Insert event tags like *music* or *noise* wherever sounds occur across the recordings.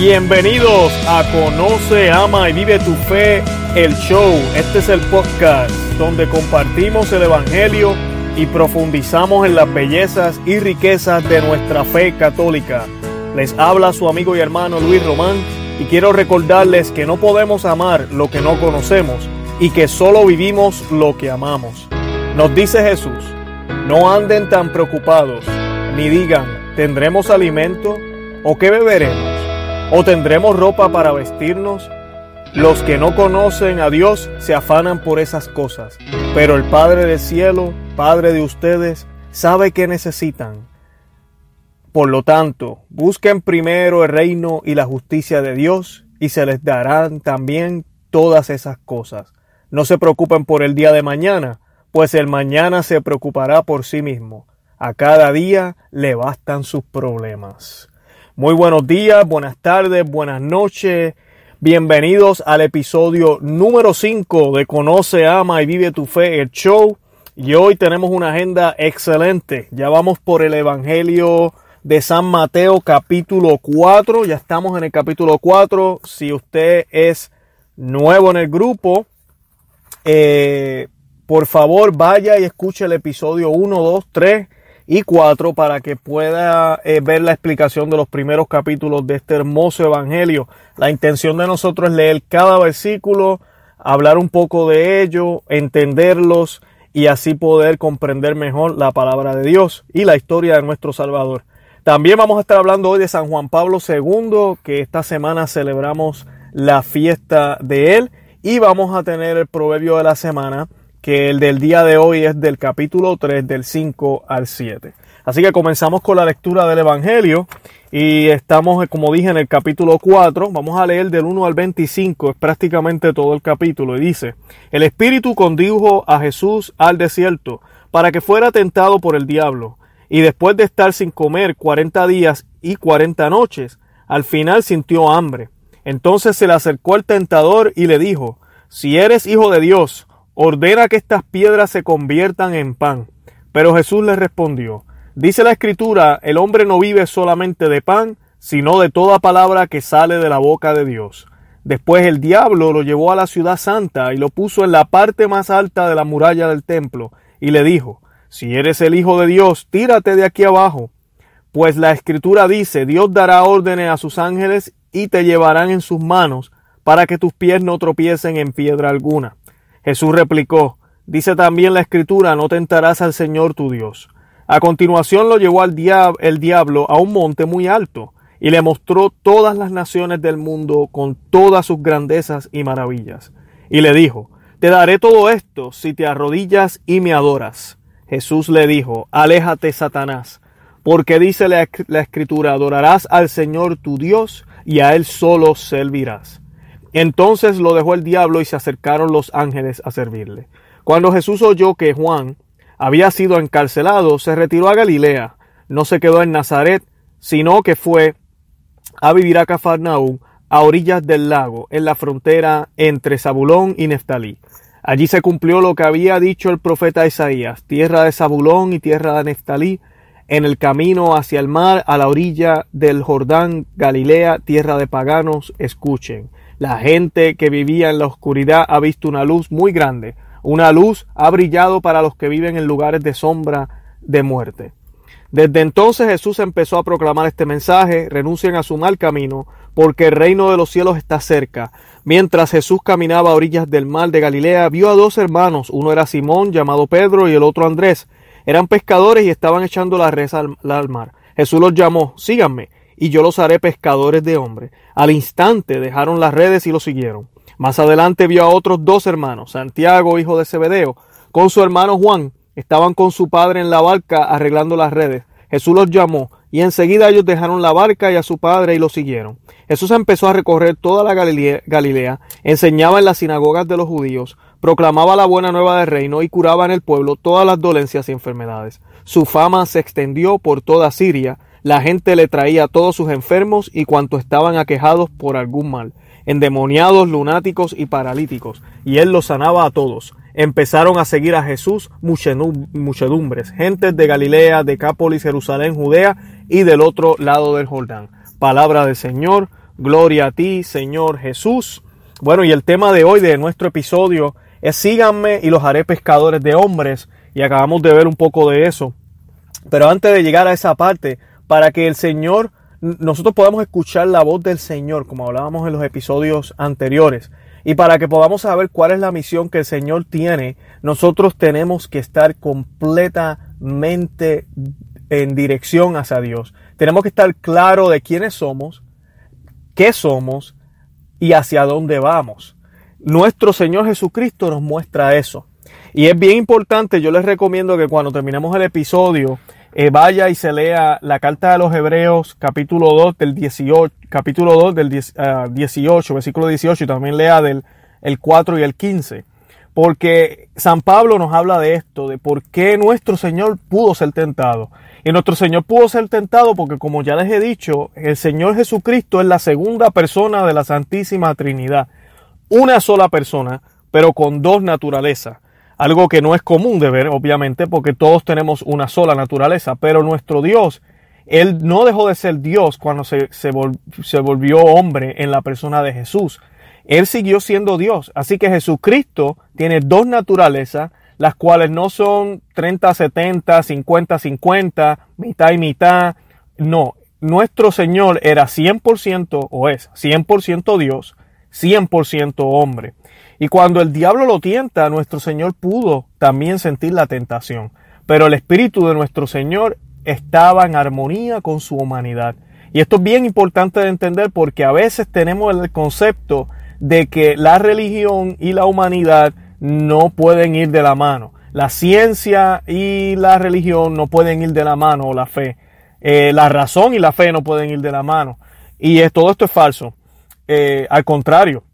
Bienvenidos a Conoce, Ama y Vive tu Fe, el show. Este es el podcast donde compartimos el Evangelio y profundizamos en las bellezas y riquezas de nuestra fe católica. Les habla su amigo y hermano Luis Román y quiero recordarles que no podemos amar lo que no conocemos y que solo vivimos lo que amamos. Nos dice Jesús, no anden tan preocupados, ni digan, ¿tendremos alimento? ¿O qué beberemos? ¿O tendremos ropa para vestirnos? Los que no conocen a Dios se afanan por esas cosas, pero el Padre del cielo, Padre de ustedes, sabe que necesitan. Por lo tanto, busquen primero el reino y la justicia de Dios, y se les darán también todas esas cosas. No se preocupen por el día de mañana, pues el mañana se preocupará por sí mismo. A cada día le bastan sus problemas. Muy buenos días, buenas tardes, buenas noches. Bienvenidos al episodio número 5 de Conoce, Ama y Vive tu Fe, el show. Y hoy tenemos una agenda excelente. Ya vamos por el Evangelio de San Mateo capítulo 4. Ya estamos en el capítulo 4. Si usted es nuevo en el grupo, eh, por favor vaya y escuche el episodio 1, 2, 3 y 4 para que pueda eh, ver la explicación de los primeros capítulos de este hermoso evangelio. La intención de nosotros es leer cada versículo, hablar un poco de ello, entenderlos y así poder comprender mejor la palabra de Dios y la historia de nuestro Salvador. También vamos a estar hablando hoy de San Juan Pablo II, que esta semana celebramos la fiesta de él y vamos a tener el proverbio de la semana que el del día de hoy es del capítulo 3, del 5 al 7. Así que comenzamos con la lectura del Evangelio y estamos, como dije, en el capítulo 4. Vamos a leer del 1 al 25, es prácticamente todo el capítulo. Y dice, el Espíritu condujo a Jesús al desierto para que fuera tentado por el diablo. Y después de estar sin comer 40 días y 40 noches, al final sintió hambre. Entonces se le acercó el tentador y le dijo, si eres hijo de Dios, ordena que estas piedras se conviertan en pan. Pero Jesús le respondió, dice la escritura, el hombre no vive solamente de pan, sino de toda palabra que sale de la boca de Dios. Después el diablo lo llevó a la ciudad santa y lo puso en la parte más alta de la muralla del templo, y le dijo, si eres el Hijo de Dios, tírate de aquí abajo. Pues la escritura dice, Dios dará órdenes a sus ángeles y te llevarán en sus manos para que tus pies no tropiecen en piedra alguna. Jesús replicó, dice también la escritura, no tentarás al Señor tu Dios. A continuación lo llevó al el diablo a un monte muy alto y le mostró todas las naciones del mundo con todas sus grandezas y maravillas. Y le dijo, te daré todo esto si te arrodillas y me adoras. Jesús le dijo, aléjate, Satanás, porque dice la, la escritura, adorarás al Señor tu Dios y a Él solo servirás. Entonces lo dejó el diablo y se acercaron los ángeles a servirle. Cuando Jesús oyó que Juan había sido encarcelado, se retiró a Galilea. No se quedó en Nazaret, sino que fue a vivir a Cafarnaúm, a orillas del lago, en la frontera entre Zabulón y Neftalí. Allí se cumplió lo que había dicho el profeta Isaías, tierra de Zabulón y tierra de Neftalí, en el camino hacia el mar, a la orilla del Jordán, Galilea, tierra de paganos, escuchen. La gente que vivía en la oscuridad ha visto una luz muy grande. Una luz ha brillado para los que viven en lugares de sombra de muerte. Desde entonces Jesús empezó a proclamar este mensaje, renuncien a su mal camino, porque el reino de los cielos está cerca. Mientras Jesús caminaba a orillas del mar de Galilea, vio a dos hermanos, uno era Simón, llamado Pedro, y el otro Andrés. Eran pescadores y estaban echando la red al, al mar. Jesús los llamó, síganme, y yo los haré pescadores de hombres. Al instante dejaron las redes y lo siguieron. Más adelante vio a otros dos hermanos, Santiago, hijo de Zebedeo, con su hermano Juan. Estaban con su padre en la barca arreglando las redes. Jesús los llamó y enseguida ellos dejaron la barca y a su padre y lo siguieron. Jesús empezó a recorrer toda la Galilea, enseñaba en las sinagogas de los judíos, proclamaba la buena nueva del reino y curaba en el pueblo todas las dolencias y enfermedades. Su fama se extendió por toda Siria, la gente le traía a todos sus enfermos y cuantos estaban aquejados por algún mal, endemoniados, lunáticos y paralíticos, y él los sanaba a todos. Empezaron a seguir a Jesús muchedumbres, gentes de Galilea, Decápolis, Jerusalén, Judea y del otro lado del Jordán. Palabra del Señor, Gloria a ti, Señor Jesús. Bueno, y el tema de hoy de nuestro episodio es síganme y los haré pescadores de hombres. Y acabamos de ver un poco de eso. Pero antes de llegar a esa parte, para que el Señor, nosotros podamos escuchar la voz del Señor, como hablábamos en los episodios anteriores, y para que podamos saber cuál es la misión que el Señor tiene, nosotros tenemos que estar completamente en dirección hacia Dios. Tenemos que estar claro de quiénes somos, qué somos y hacia dónde vamos. Nuestro Señor Jesucristo nos muestra eso. Y es bien importante, yo les recomiendo que cuando terminemos el episodio, eh, vaya y se lea la carta de los Hebreos, capítulo 2 del 18, capítulo 2 del 18, ah, versículo 18, y también lea del el 4 y el 15. Porque San Pablo nos habla de esto, de por qué nuestro Señor pudo ser tentado. Y nuestro Señor pudo ser tentado porque, como ya les he dicho, el Señor Jesucristo es la segunda persona de la Santísima Trinidad. Una sola persona, pero con dos naturalezas. Algo que no es común de ver, obviamente, porque todos tenemos una sola naturaleza. Pero nuestro Dios, Él no dejó de ser Dios cuando se, se, se volvió hombre en la persona de Jesús. Él siguió siendo Dios. Así que Jesucristo tiene dos naturalezas las cuales no son 30-70, 50-50, mitad y mitad. No, nuestro Señor era 100% o es 100% Dios, 100% hombre. Y cuando el diablo lo tienta, nuestro Señor pudo también sentir la tentación. Pero el espíritu de nuestro Señor estaba en armonía con su humanidad. Y esto es bien importante de entender porque a veces tenemos el concepto de que la religión y la humanidad no pueden ir de la mano. La ciencia y la religión no pueden ir de la mano, o la fe. Eh, la razón y la fe no pueden ir de la mano. Y todo esto es falso. Eh, al contrario,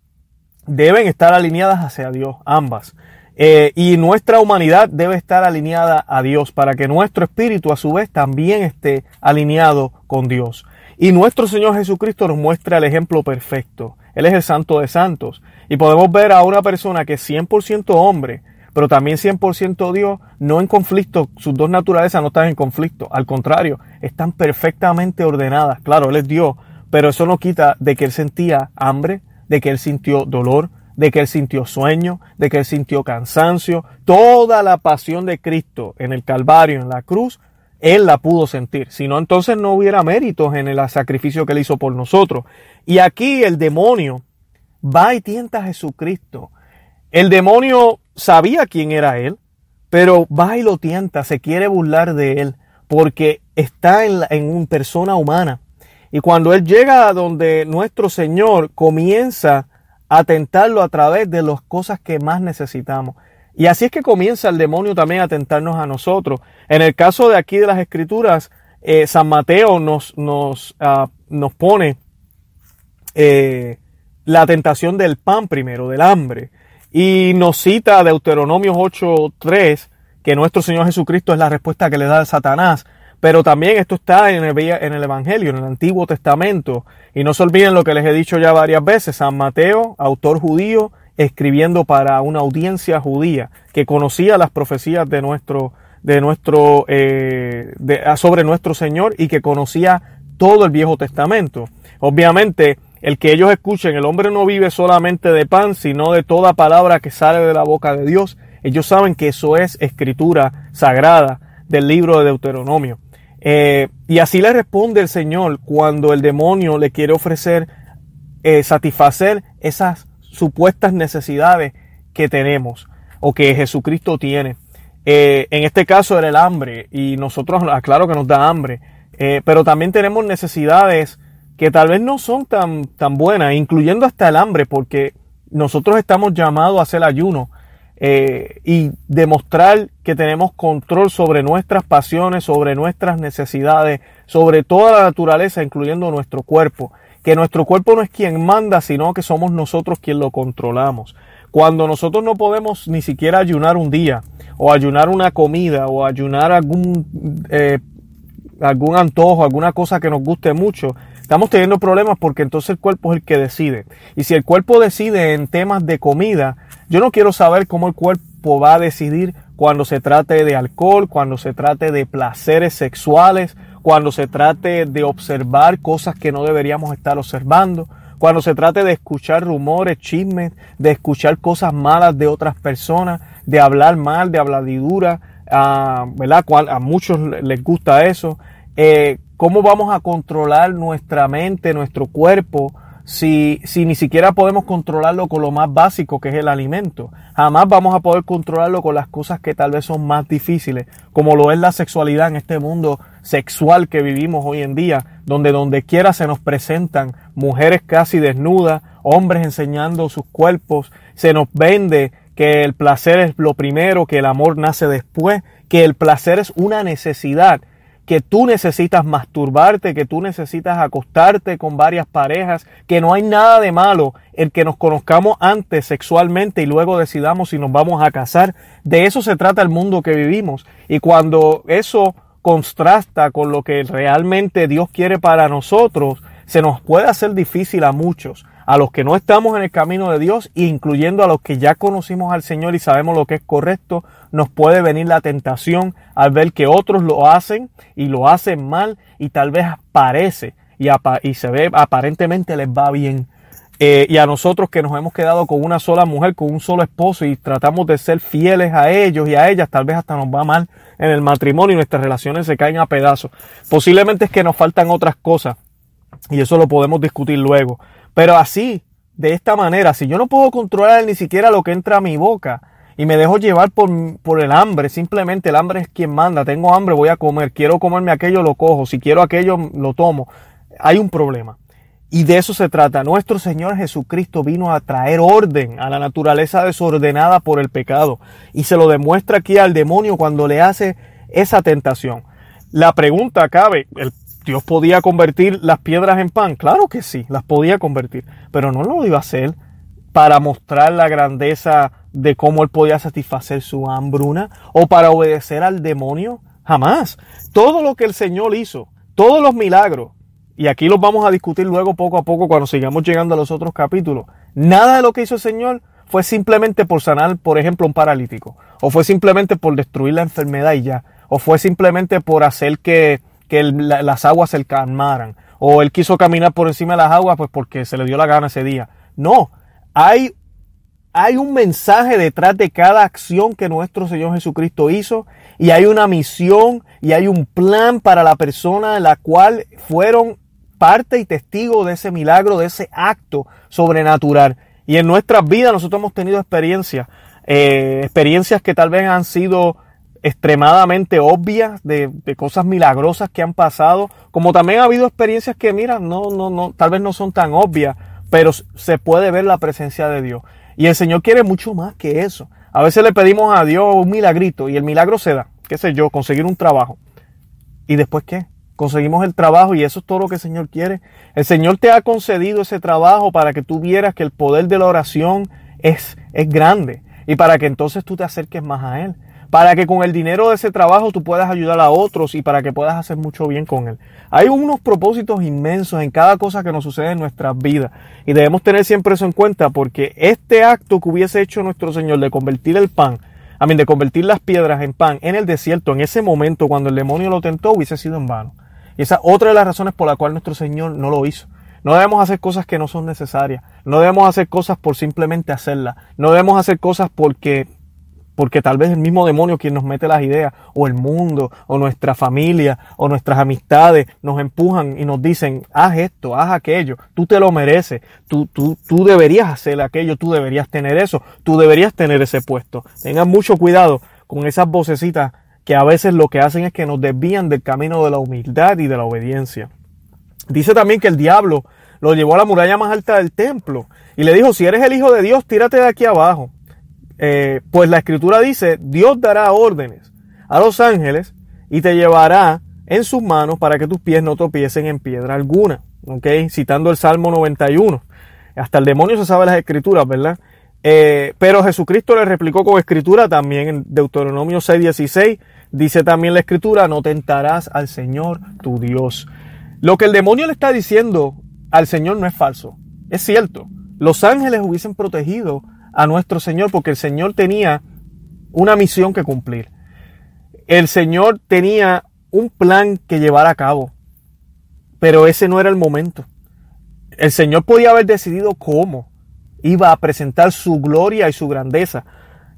deben estar alineadas hacia Dios, ambas. Eh, y nuestra humanidad debe estar alineada a Dios para que nuestro espíritu a su vez también esté alineado con Dios. Y nuestro Señor Jesucristo nos muestra el ejemplo perfecto. Él es el santo de santos. Y podemos ver a una persona que es 100% hombre, pero también 100% Dios, no en conflicto. Sus dos naturalezas no están en conflicto. Al contrario, están perfectamente ordenadas. Claro, Él es Dios, pero eso no quita de que Él sentía hambre, de que Él sintió dolor, de que Él sintió sueño, de que Él sintió cansancio. Toda la pasión de Cristo en el Calvario, en la cruz, él la pudo sentir. Si no, entonces no hubiera méritos en el sacrificio que Él hizo por nosotros. Y aquí el demonio va y tienta a Jesucristo. El demonio sabía quién era Él, pero va y lo tienta, se quiere burlar de Él, porque está en, en una persona humana. Y cuando Él llega a donde nuestro Señor comienza a tentarlo a través de las cosas que más necesitamos. Y así es que comienza el demonio también a tentarnos a nosotros. En el caso de aquí de las escrituras, eh, San Mateo nos, nos, ah, nos pone eh, la tentación del pan primero, del hambre. Y nos cita Deuteronomio 8.3 que nuestro Señor Jesucristo es la respuesta que le da a Satanás. Pero también esto está en el, Evangelio, en el Antiguo Testamento. Y no se olviden lo que les he dicho ya varias veces. San Mateo, autor judío, escribiendo para una audiencia judía que conocía las profecías de nuestro, de nuestro, eh, ah, sobre nuestro Señor y que conocía todo el Viejo Testamento. Obviamente, el que ellos escuchen, el hombre no vive solamente de pan, sino de toda palabra que sale de la boca de Dios. Ellos saben que eso es escritura sagrada del libro de Deuteronomio. Eh, y así le responde el Señor cuando el demonio le quiere ofrecer eh, satisfacer esas supuestas necesidades que tenemos o que Jesucristo tiene. Eh, en este caso era el hambre y nosotros, claro que nos da hambre, pero también tenemos necesidades que tal vez no son tan, tan buenas, incluyendo hasta el hambre, porque nosotros estamos llamados a hacer ayuno eh, y demostrar que tenemos control sobre nuestras pasiones, sobre nuestras necesidades, sobre toda la naturaleza, incluyendo nuestro cuerpo que nuestro cuerpo no es quien manda, sino que somos nosotros quien lo controlamos. Cuando nosotros no podemos ni siquiera ayunar un día, o ayunar una comida, o ayunar algún, eh, algún antojo, alguna cosa que nos guste mucho, estamos teniendo problemas porque entonces el cuerpo es el que decide. Y si el cuerpo decide en temas de comida, yo no quiero saber cómo el cuerpo va a decidir cuando se trate de alcohol, cuando se trate de placeres sexuales, cuando se trate de observar cosas que no deberíamos estar observando, cuando se trate de escuchar rumores, chismes, de escuchar cosas malas de otras personas, de hablar mal, de habladidura, uh, ¿verdad? A muchos les gusta eso. Eh, ¿Cómo vamos a controlar nuestra mente, nuestro cuerpo, si, si ni siquiera podemos controlarlo con lo más básico que es el alimento? Jamás vamos a poder controlarlo con las cosas que tal vez son más difíciles, como lo es la sexualidad en este mundo sexual que vivimos hoy en día, donde donde quiera se nos presentan mujeres casi desnudas, hombres enseñando sus cuerpos, se nos vende que el placer es lo primero, que el amor nace después, que el placer es una necesidad que tú necesitas masturbarte, que tú necesitas acostarte con varias parejas, que no hay nada de malo el que nos conozcamos antes sexualmente y luego decidamos si nos vamos a casar. De eso se trata el mundo que vivimos. Y cuando eso contrasta con lo que realmente Dios quiere para nosotros, se nos puede hacer difícil a muchos a los que no estamos en el camino de Dios, incluyendo a los que ya conocimos al Señor y sabemos lo que es correcto, nos puede venir la tentación al ver que otros lo hacen y lo hacen mal y tal vez parece y, se ve aparentemente les va bien. Eh, y a nosotros que nos hemos quedado con una sola mujer, con un solo esposo y tratamos de ser fieles a ellos y a ellas, tal vez hasta nos va mal en el matrimonio y nuestras relaciones se caen a pedazos. Posiblemente es que nos faltan otras cosas y eso lo podemos discutir luego. Pero así, de esta manera, si yo no puedo controlar ni siquiera lo que entra a mi boca y me dejo llevar por, por el hambre, simplemente el hambre es quien manda, tengo hambre, voy a comer, quiero comerme aquello, lo cojo, si quiero aquello, lo tomo, hay un problema. Y de eso se trata. Nuestro Señor Jesucristo vino a traer orden a la naturaleza desordenada por el pecado. Y se lo demuestra aquí al demonio cuando le hace esa tentación. La pregunta cabe, Dios podía convertir las piedras en pan. Claro que sí, las podía convertir, pero no lo iba a hacer para mostrar la grandeza de cómo él podía satisfacer su hambruna o para obedecer al demonio. Jamás. Todo lo que el Señor hizo, todos los milagros, y aquí los vamos a discutir luego poco a poco cuando sigamos llegando a los otros capítulos, nada de lo que hizo el Señor fue simplemente por sanar, por ejemplo, un paralítico, o fue simplemente por destruir la enfermedad y ya, o fue simplemente por hacer que que las aguas se calmaran. O él quiso caminar por encima de las aguas pues porque se le dio la gana ese día. No, hay, hay un mensaje detrás de cada acción que nuestro Señor Jesucristo hizo y hay una misión y hay un plan para la persona en la cual fueron parte y testigo de ese milagro, de ese acto sobrenatural. Y en nuestras vidas nosotros hemos tenido experiencias, eh, experiencias que tal vez han sido extremadamente obvias de, cosas milagrosas que han pasado, como también ha habido experiencias que, mira, no, no, no, tal vez no son tan obvias, pero se puede ver la presencia de Dios. Y el Señor quiere mucho más que eso. A veces le pedimos a Dios un milagrito y el milagro se da, qué sé yo, conseguir un trabajo. ¿Y después qué? Conseguimos el trabajo y eso es todo lo que el Señor quiere. El Señor te ha concedido ese trabajo para que tú vieras que el poder de la oración es, es grande y para que entonces tú te acerques más a Él para que con el dinero de ese trabajo tú puedas ayudar a otros y para que puedas hacer mucho bien con él. Hay unos propósitos inmensos en cada cosa que nos sucede en nuestras vidas y debemos tener siempre eso en cuenta porque este acto que hubiese hecho nuestro Señor de convertir el pan, a mí de convertir las piedras en pan en el desierto, en ese momento cuando el demonio lo tentó, hubiese sido en vano. Y esa es otra de las razones por la cual nuestro Señor no lo hizo. No debemos hacer cosas que no son necesarias. No debemos hacer cosas por simplemente hacerlas. No debemos hacer cosas porque porque tal vez el mismo demonio quien nos mete las ideas, o el mundo, o nuestra familia, o nuestras amistades, nos empujan y nos dicen, haz esto, haz aquello, tú te lo mereces, tú, tú, tú deberías hacer aquello, tú deberías tener eso, tú deberías tener ese puesto. Tengan mucho cuidado con esas vocecitas que a veces lo que hacen es que nos desvían del camino de la humildad y de la obediencia. Dice también que el diablo lo llevó a la muralla más alta del templo y le dijo, si eres el hijo de Dios, tírate de aquí abajo. Eh, pues la escritura dice, Dios dará órdenes a los ángeles y te llevará en sus manos para que tus pies no tropiecen en piedra alguna. ¿Ok? Citando el Salmo 91. Hasta el demonio se sabe las escrituras, ¿verdad? Eh, pero Jesucristo le replicó con escritura también en Deuteronomio 6:16. Dice también la escritura, no tentarás al Señor tu Dios. Lo que el demonio le está diciendo al Señor no es falso. Es cierto. Los ángeles hubiesen protegido a nuestro Señor porque el Señor tenía una misión que cumplir. El Señor tenía un plan que llevar a cabo, pero ese no era el momento. El Señor podía haber decidido cómo iba a presentar su gloria y su grandeza.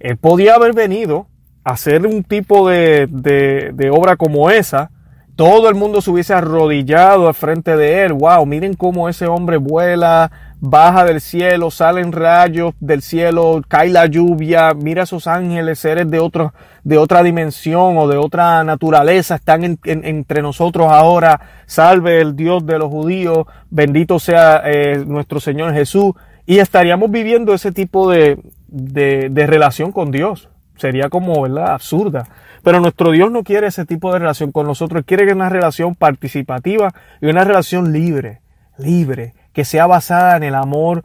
Él podía haber venido a hacer un tipo de, de obra como esa, todo el mundo se hubiese arrodillado al frente de él. Wow, miren cómo ese hombre vuela, baja del cielo, salen rayos del cielo, cae la lluvia, mira esos ángeles, seres de, otro, de otra dimensión o de otra naturaleza, están entre nosotros ahora. Salve el Dios de los judíos, bendito sea eh, nuestro Señor Jesús. Y estaríamos viviendo ese tipo de, de, relación con Dios. Sería como, ¿verdad? Absurda. Pero nuestro Dios no quiere ese tipo de relación con nosotros, quiere una relación participativa y una relación libre, libre, que sea basada en el amor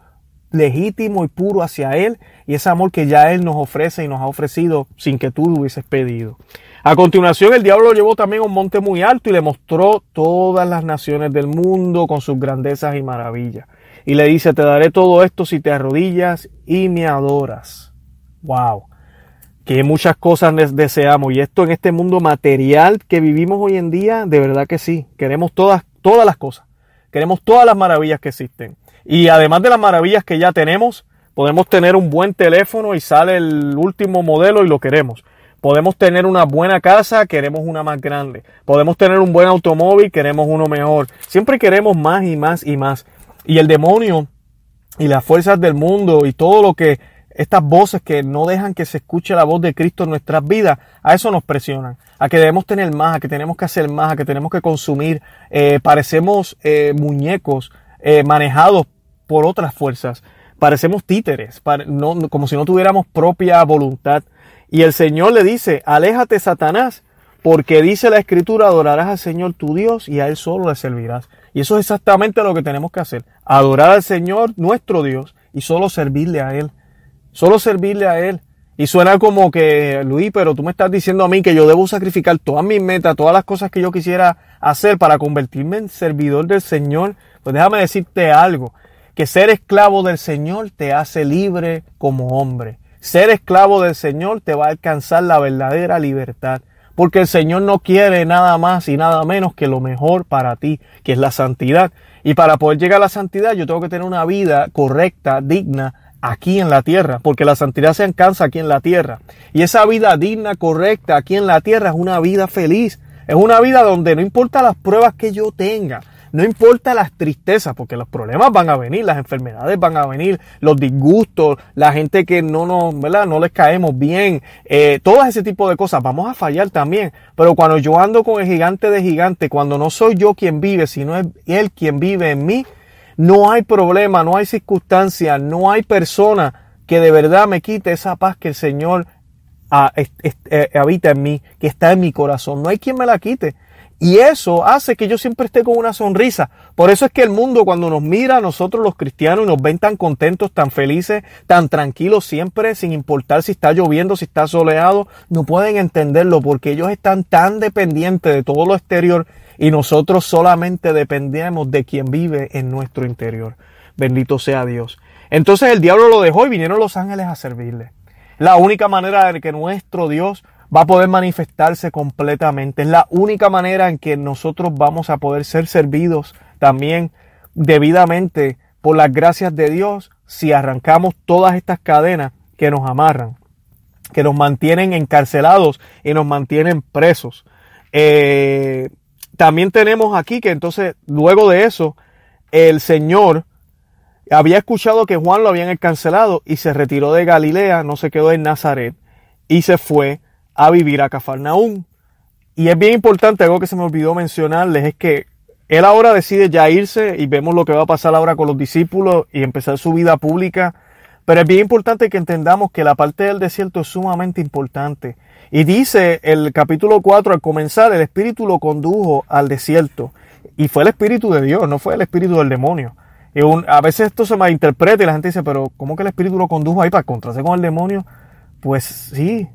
legítimo y puro hacia Él y ese amor que ya Él nos ofrece y nos ha ofrecido sin que tú lo hubieses pedido. A continuación el diablo lo llevó también a un monte muy alto y le mostró todas las naciones del mundo con sus grandezas y maravillas. Y le dice, te daré todo esto si te arrodillas y me adoras. Wow que muchas cosas deseamos y esto en este mundo material que vivimos hoy en día, de verdad que sí, queremos todas, todas las cosas, queremos todas las maravillas que existen. Y además de las maravillas que ya tenemos, podemos tener un buen teléfono y sale el último modelo y lo queremos. Podemos tener una buena casa, queremos una más grande. Podemos tener un buen automóvil, queremos uno mejor. Siempre queremos más y más y más. Y el demonio y las fuerzas del mundo y todo lo que estas voces que no dejan que se escuche la voz de Cristo en nuestras vidas, a eso nos presionan, a que debemos tener más, a que tenemos que hacer más, a que tenemos que consumir. Eh, parecemos eh, muñecos eh, manejados por otras fuerzas, parecemos títeres, como si no tuviéramos propia voluntad. Y el Señor le dice, aléjate Satanás, porque dice la Escritura, adorarás al Señor tu Dios y a Él solo le servirás. Y eso es exactamente lo que tenemos que hacer, adorar al Señor nuestro Dios y solo servirle a Él. Solo servirle a Él. Y suena como que, Luis, pero tú me estás diciendo a mí que yo debo sacrificar todas mis metas, todas las cosas que yo quisiera hacer para convertirme en servidor del Señor. Pues déjame decirte algo, que ser esclavo del Señor te hace libre como hombre. Ser esclavo del Señor te va a alcanzar la verdadera libertad. Porque el Señor no quiere nada más y nada menos que lo mejor para ti, que es la santidad. Y para poder llegar a la santidad yo tengo que tener una vida correcta, digna, aquí en la tierra, porque la santidad se alcanza aquí en la tierra. Y esa vida digna, correcta, aquí en la tierra es una vida feliz. Es una vida donde no importa las pruebas que yo tenga, no importa las tristezas, porque los problemas van a venir, las enfermedades van a venir, los disgustos, la gente que no nos, ¿verdad? No les caemos bien, eh, todo ese tipo de cosas, vamos a fallar también. Pero cuando yo ando con el gigante de gigante, cuando no soy yo quien vive, sino es él quien vive en mí, no hay problema, no hay circunstancia, no hay persona que de verdad me quite esa paz que el Señor ah, eh, habita en mí, que está en mi corazón. No hay quien me la quite. Y eso hace que yo siempre esté con una sonrisa. Por eso es que el mundo cuando nos mira a nosotros los cristianos y nos ven tan contentos, tan felices, tan tranquilos siempre, sin importar si está lloviendo, si está soleado, no pueden entenderlo porque ellos están tan dependientes de todo lo exterior y nosotros solamente dependemos de quien vive en nuestro interior. Bendito sea Dios. Entonces el diablo lo dejó y vinieron los ángeles a servirle. La única manera de que nuestro Dios va a poder manifestarse completamente. Es la única manera en que nosotros vamos a poder ser servidos también debidamente por las gracias de Dios si arrancamos todas estas cadenas que nos amarran, que nos mantienen encarcelados y nos mantienen presos. Eh, también tenemos aquí que entonces, luego de eso, el Señor había escuchado que Juan lo habían encarcelado y se retiró de Galilea, no se quedó en Nazaret y se fue a vivir a Cafarnaúm. Y es bien importante, algo que se me olvidó mencionarles, es que él ahora decide ya irse y vemos lo que va a pasar ahora con los discípulos y empezar su vida pública. Pero es bien importante que entendamos que la parte del desierto es sumamente importante. Y dice el capítulo 4 al comenzar, el Espíritu lo condujo al desierto. Y fue el Espíritu de Dios, no fue el Espíritu del demonio. Y a veces esto se malinterpreta y la gente dice, pero ¿cómo que el Espíritu lo condujo ahí para encontrarse con el demonio? Pues sí,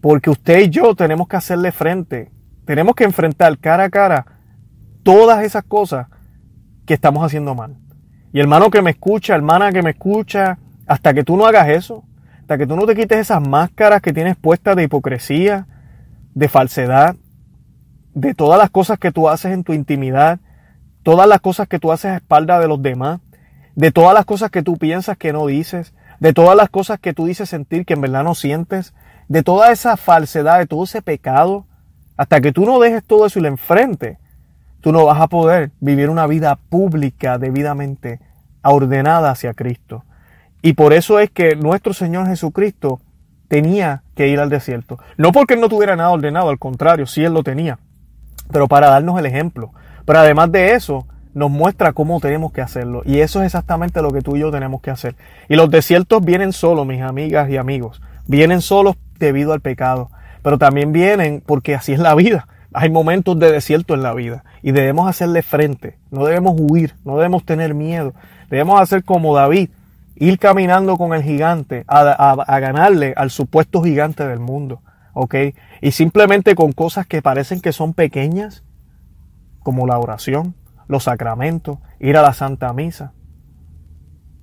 porque usted y yo tenemos que hacerle frente. Tenemos que enfrentar cara a cara todas esas cosas que estamos haciendo mal. Y hermano que me escucha, hermana que me escucha, hasta que tú no hagas eso, hasta que tú no te quites esas máscaras que tienes puestas de hipocresía, de falsedad, de todas las cosas que tú haces en tu intimidad, todas las cosas que tú haces a espalda de los demás, de todas las cosas que tú piensas que no dices, de todas las cosas que tú dices sentir que en verdad no sientes, de toda esa falsedad, de todo ese pecado, hasta que tú no dejes todo eso y lo enfrente, tú no vas a poder vivir una vida pública debidamente ordenada hacia Cristo. Y por eso es que nuestro Señor Jesucristo tenía que ir al desierto. No porque Él no tuviera nada ordenado, al contrario, sí Él lo tenía, pero para darnos el ejemplo. Pero además de eso, nos muestra cómo tenemos que hacerlo. Y eso es exactamente lo que tú y yo tenemos que hacer. Y los desiertos vienen solos, mis amigas y amigos. Vienen solos debido al pecado. Pero también vienen porque así es la vida. Hay momentos de desierto en la vida y debemos hacerle frente. No debemos huir, no debemos tener miedo. Debemos hacer como David, ir caminando con el gigante a, ganarle al supuesto gigante del mundo. ¿Ok? Y simplemente con cosas que parecen que son pequeñas, como la oración, los sacramentos, ir a la Santa Misa,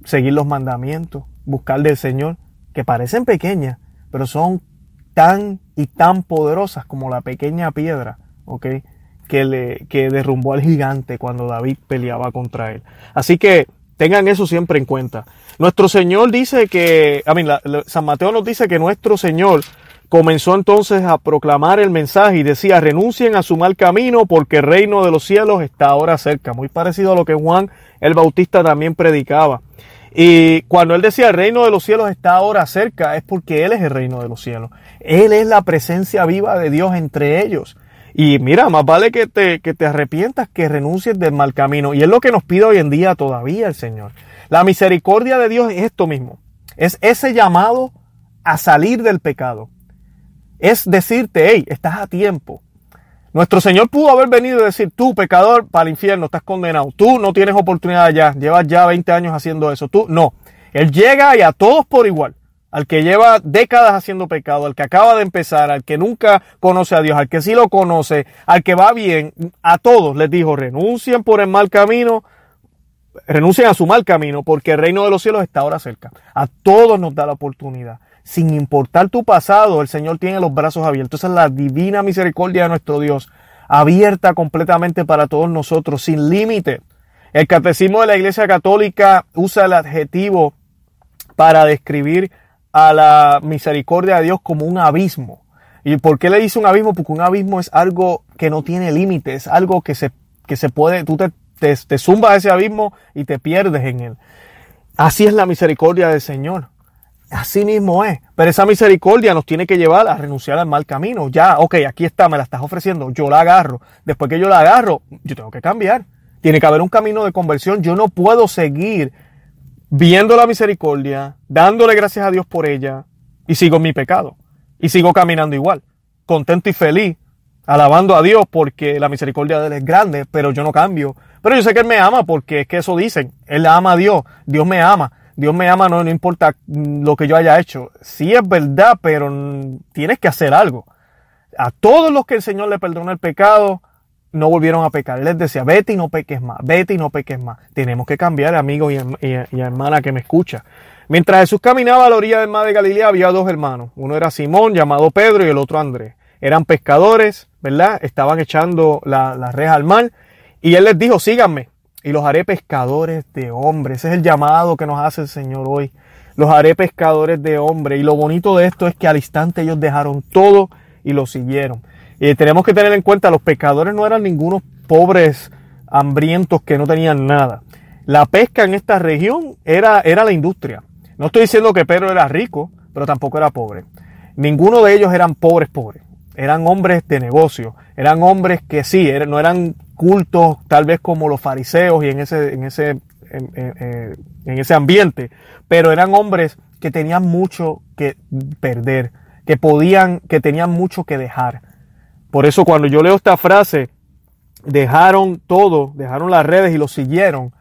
seguir los mandamientos, buscar del Señor, que parecen pequeñas, pero son tan y tan poderosas como la pequeña piedra, ¿ok? Que, le, que derrumbó al gigante cuando David peleaba contra él. Así que tengan eso siempre en cuenta. Nuestro Señor dice que, a San Mateo nos dice que nuestro Señor comenzó entonces a proclamar el mensaje y decía, renuncien a su mal camino porque el reino de los cielos está ahora cerca. Muy parecido a lo que Juan el Bautista también predicaba. Y cuando él decía el reino de los cielos está ahora cerca, es porque Él es el reino de los cielos. Él es la presencia viva de Dios entre ellos. Y mira, más vale que te, que te arrepientas, que renuncies del mal camino. Y es lo que nos pide hoy en día todavía el Señor. La misericordia de Dios es esto mismo. Es ese llamado a salir del pecado es decirte, hey, estás a tiempo. Nuestro Señor pudo haber venido y decir, tú pecador, para el infierno, estás condenado. Tú no tienes oportunidad ya, llevas ya 20 años haciendo eso. Tú no. Él llega y a todos por igual. Al que lleva décadas haciendo pecado, al que acaba de empezar, al que nunca conoce a Dios, al que sí lo conoce, al que va bien, a todos les dijo, renuncien por el mal camino, renuncien a su mal camino, porque el reino de los cielos está ahora cerca. A todos nos da la oportunidad sin importar tu pasado, el Señor tiene los brazos abiertos. Esa es la divina misericordia de nuestro Dios, abierta completamente para todos nosotros, sin límite. El catecismo de la Iglesia Católica usa el adjetivo para describir a la misericordia de Dios como un abismo. ¿Y por qué le dice un abismo? Porque un abismo es algo que no tiene límite, es algo que se, que se puede, tú te, te, te zumbas a ese abismo y te pierdes en él. Así es la misericordia del Señor. Así mismo es. Pero esa misericordia nos tiene que llevar a renunciar al mal camino. Ya, ok, aquí está, me la estás ofreciendo, yo la agarro. Después que yo la agarro, yo tengo que cambiar. Tiene que haber un camino de conversión. Yo no puedo seguir viendo la misericordia, dándole gracias a Dios por ella y sigo en mi pecado. Y sigo caminando igual, contento y feliz, alabando a Dios porque la misericordia de Él es grande, pero yo no cambio. Pero yo sé que Él me ama porque es que eso dicen. Él ama a Dios, Dios me ama. Dios me ama, no, no importa lo que yo haya hecho. Sí es verdad, pero tienes que hacer algo. A todos los que el Señor le perdonó el pecado, no volvieron a pecar. Les decía, vete y no peques más, vete y no peques más. Tenemos que cambiar, amigo y, y, hermana que me escucha. Mientras Jesús caminaba a la orilla del mar de Galilea, había dos hermanos. Uno era Simón, llamado Pedro, y el otro Andrés. Eran pescadores, ¿verdad? Estaban echando la, la reja al mar. Y él les dijo, síganme y los haré pescadores de hombres. Ese es el llamado que nos hace el Señor hoy. Los haré pescadores de hombres. Y lo bonito de esto es que al instante ellos dejaron todo y lo siguieron. Y tenemos que tener en cuenta, los pescadores no eran ningunos pobres hambrientos que no tenían nada. La pesca en esta región era, era la industria. No estoy diciendo que Pedro era rico, pero tampoco era pobre. Ninguno de ellos eran pobres pobres. Eran hombres de negocio. Eran hombres que sí, no eran cultos, tal vez como los fariseos y en ese, en ese, en, ese ambiente, pero eran hombres que tenían mucho que perder, que podían, que tenían mucho que dejar. Por eso cuando yo leo esta frase, dejaron todo, dejaron las redes y lo siguieron,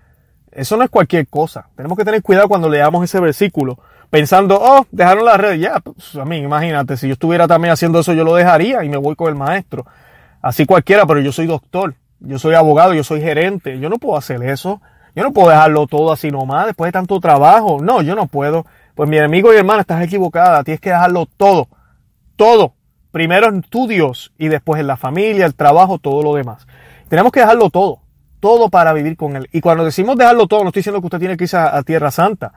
eso no es cualquier cosa. Tenemos que tener cuidado cuando leamos ese versículo, pensando, oh, dejaron las redes, ya, pues, a mí, imagínate, si yo estuviera también haciendo eso, yo lo dejaría y me voy con el maestro. Así cualquiera, pero yo soy doctor. Yo soy abogado, yo soy gerente. Yo no puedo hacer eso. Yo no puedo dejarlo todo así nomás después de tanto trabajo. No, yo no puedo. Pues mi amigo y hermana, estás equivocada. Tienes que dejarlo todo. Todo. Primero en tu Dios y después en la familia, el trabajo, todo lo demás. Tenemos que dejarlo todo, todo para vivir con Él. Y cuando decimos dejarlo todo, no estoy diciendo que usted tiene que irse a, Tierra Santa.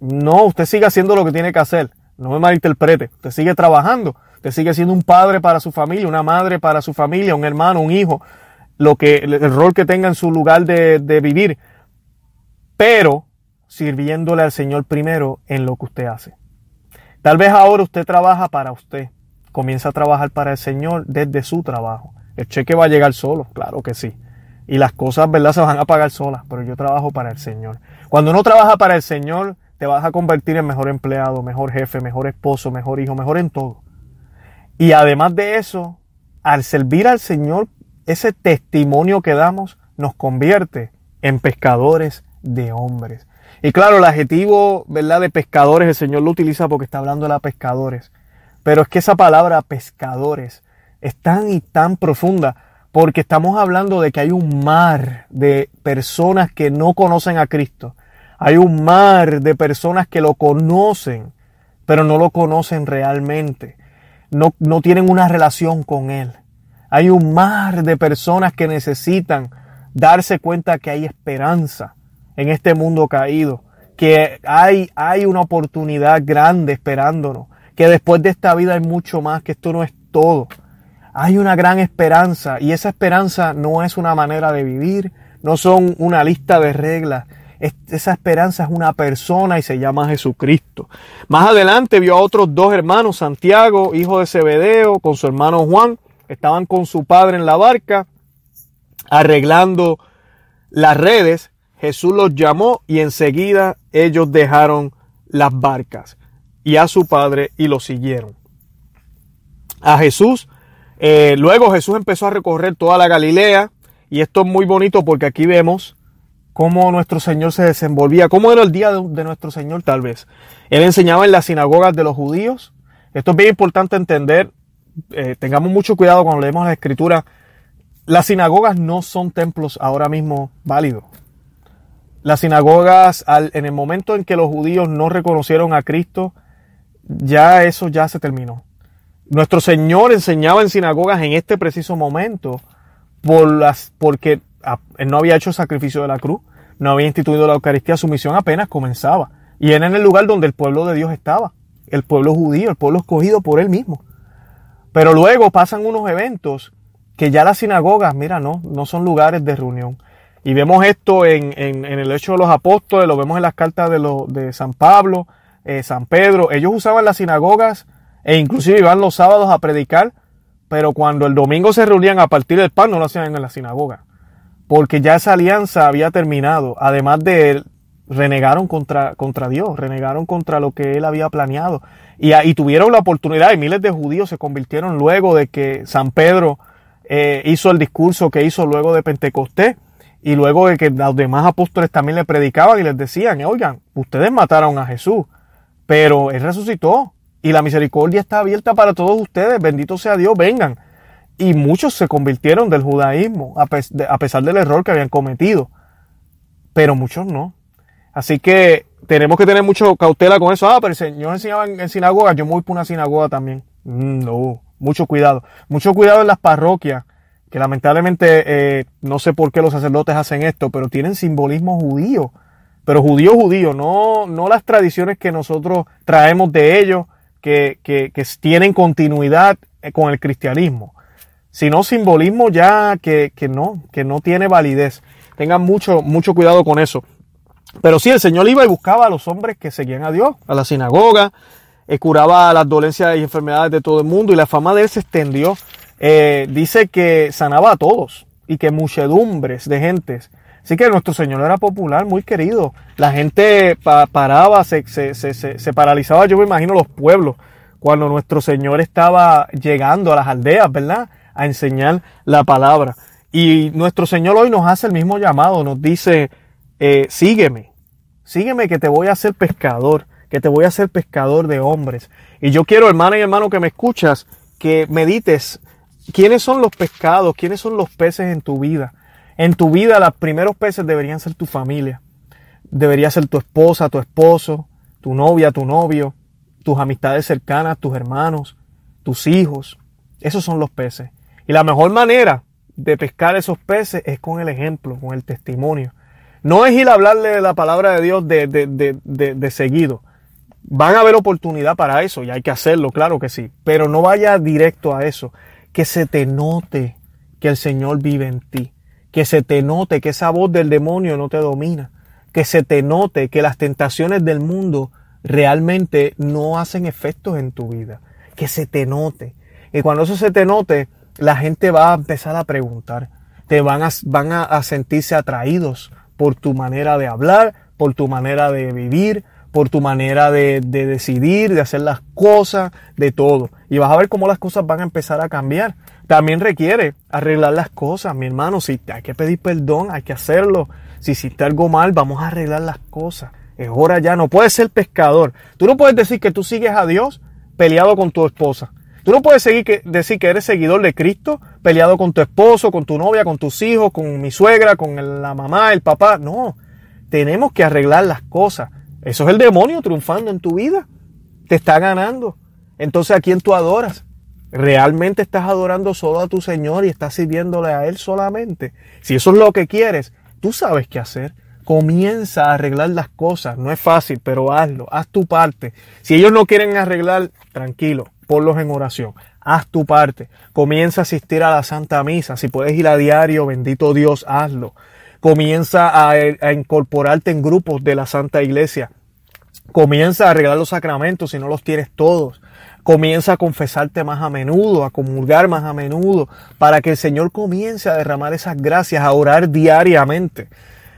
No, usted sigue haciendo lo que tiene que hacer. No me malinterprete. Usted sigue trabajando. Usted sigue siendo un padre para su familia, una madre para su familia, un hermano, un hijo, lo que, el rol que tenga en su lugar de, de vivir. Pero sirviéndole al Señor primero en lo que usted hace. Tal vez ahora usted trabaja para usted. Comienza a trabajar para el Señor desde su trabajo. El cheque va a llegar solo, claro que sí. Y las cosas, ¿verdad? Se van a pagar solas, pero yo trabajo para el Señor. Cuando uno trabaja para el Señor, te vas a convertir en mejor empleado, mejor jefe, mejor esposo, mejor hijo, mejor en todo. Y además de eso, al servir al Señor, ese testimonio que damos nos convierte en pescadores de hombres. Y claro, el adjetivo, ¿verdad?, de pescadores, el Señor lo utiliza porque está hablando de pescadores. Pero es que esa palabra pescadores es tan y tan profunda porque estamos hablando de que hay un mar de personas que no conocen a Cristo. Hay un mar de personas que lo conocen, pero no lo conocen realmente. No, no tienen una relación con Él. Hay un mar de personas que necesitan darse cuenta que hay esperanza en este mundo caído, que hay, hay una oportunidad grande esperándonos, que después de esta vida hay mucho más, que esto no es todo. Hay una gran esperanza y esa esperanza no es una manera de vivir, no son una lista de reglas, esa esperanza es una persona y se llama Jesucristo. Más adelante vio a otros dos hermanos, Santiago, hijo de Zebedeo, con su hermano Juan, estaban con su padre en la barca, arreglando las redes Jesús los llamó y enseguida ellos dejaron las barcas y a su padre y lo siguieron. A Jesús, eh, luego Jesús empezó a recorrer toda la Galilea y esto es muy bonito porque aquí vemos cómo nuestro Señor se desenvolvía, cómo era el día de, nuestro Señor tal vez. Él enseñaba en las sinagogas de los judíos. Esto es bien importante entender, eh, tengamos mucho cuidado cuando leemos la escritura. Las sinagogas no son templos ahora mismo válidos. Las sinagogas, en el momento en que los judíos no reconocieron a Cristo, ya eso ya se terminó. Nuestro Señor enseñaba en sinagogas en este preciso momento por las, porque él no había hecho sacrificio de la cruz, no había instituido la Eucaristía, su misión apenas comenzaba. Y era en el lugar donde el pueblo de Dios estaba, el pueblo judío, el pueblo escogido por él mismo. Pero luego pasan unos eventos que ya las sinagogas, mira, no, no son lugares de reunión. Y vemos esto en, en, el hecho de los apóstoles, lo vemos en las cartas de, de San Pablo, eh, San Pedro. Ellos usaban las sinagogas e inclusive iban los sábados a predicar, pero cuando el domingo se reunían a partir del pan no lo hacían en la sinagoga, porque ya esa alianza había terminado. Además de él, renegaron contra, contra Dios, renegaron contra lo que él había planeado. Y, y tuvieron la oportunidad, y miles de judíos se convirtieron luego de que San Pedro eh, hizo el discurso que hizo luego de Pentecostés y luego de que los demás apóstoles también le predicaban y les decían, oigan, ustedes mataron a Jesús, pero Él resucitó y la misericordia está abierta para todos ustedes, bendito sea Dios, vengan. Y muchos se convirtieron del judaísmo a pesar del error que habían cometido, pero muchos no. Así que tenemos que tener mucho cautela con eso. Ah, pero el Señor enseñaba en, sinagoga, yo me voy por una sinagoga también. Mm, no, mucho cuidado. Mucho cuidado en las parroquias que lamentablemente eh, no sé por qué los sacerdotes hacen esto, pero tienen simbolismo judío, pero judío judío, no, no las tradiciones que nosotros traemos de ellos, que, que, que tienen continuidad eh, con el cristianismo, sino simbolismo ya que, que, no, que no tiene validez. Tengan mucho, mucho cuidado con eso. Pero sí, el Señor iba y buscaba a los hombres que seguían a Dios, a la sinagoga, eh, curaba las dolencias y enfermedades de todo el mundo y la fama de él se extendió eh, dice que sanaba a todos y que muchedumbres de gentes. Así que nuestro Señor era popular, muy querido. La gente paraba, se, se, se, se, paralizaba, yo me imagino, los pueblos, cuando nuestro Señor estaba llegando a las aldeas, ¿verdad? A enseñar la palabra. Y nuestro Señor hoy nos hace el mismo llamado, nos dice, eh, sígueme, sígueme que te voy a hacer pescador, que te voy a hacer pescador de hombres. Y yo quiero, hermana y hermano que me escuchas, que medites ¿Quiénes son los pescados? ¿Quiénes son los peces en tu vida? En tu vida los primeros peces deberían ser tu familia. Debería ser tu esposa, tu esposo, tu novia, tu novio, tus amistades cercanas, tus hermanos, tus hijos. Esos son los peces. Y la mejor manera de pescar esos peces es con el ejemplo, con el testimonio. No es ir a hablarle de la palabra de Dios de, de, seguido. Van a haber oportunidad para eso y hay que hacerlo, claro que sí. Pero no vaya directo a eso. Que se te note que el Señor vive en ti. Que se te note que esa voz del demonio no te domina. Que se te note que las tentaciones del mundo realmente no hacen efectos en tu vida. Que se te note. Y cuando eso se te note, la gente va a empezar a preguntar. Te van a, van a sentirse atraídos por tu manera de hablar, por tu manera de vivir, por tu manera de, decidir, de hacer las cosas, de todo. Y vas a ver cómo las cosas van a empezar a cambiar. También requiere arreglar las cosas, mi hermano. Si hay que pedir perdón, hay que hacerlo. Si hiciste algo mal, vamos a arreglar las cosas. Es hora ya. No puedes ser pescador. Tú no puedes decir que tú sigues a Dios peleado con tu esposa. Tú no puedes seguir que, decir que eres seguidor de Cristo, peleado con tu esposo, con tu novia, con tus hijos, con mi suegra, con la mamá, el papá. No, tenemos que arreglar las cosas. Eso es el demonio triunfando en tu vida. Te está ganando. Entonces, ¿a quién tú adoras? ¿Realmente estás adorando solo a tu Señor y estás sirviéndole a Él solamente? Si eso es lo que quieres, tú sabes qué hacer. Comienza a arreglar las cosas. No es fácil, pero hazlo. Haz tu parte. Si ellos no quieren arreglar, tranquilo, ponlos en oración. Haz tu parte. Comienza a asistir a la Santa Misa. Si puedes ir a diario, bendito Dios, hazlo. Comienza a, incorporarte en grupos de la Santa Iglesia. Comienza a arreglar los sacramentos si no los tienes todos. Comienza a confesarte más a menudo, a comulgar más a menudo, para que el Señor comience a derramar esas gracias, a orar diariamente,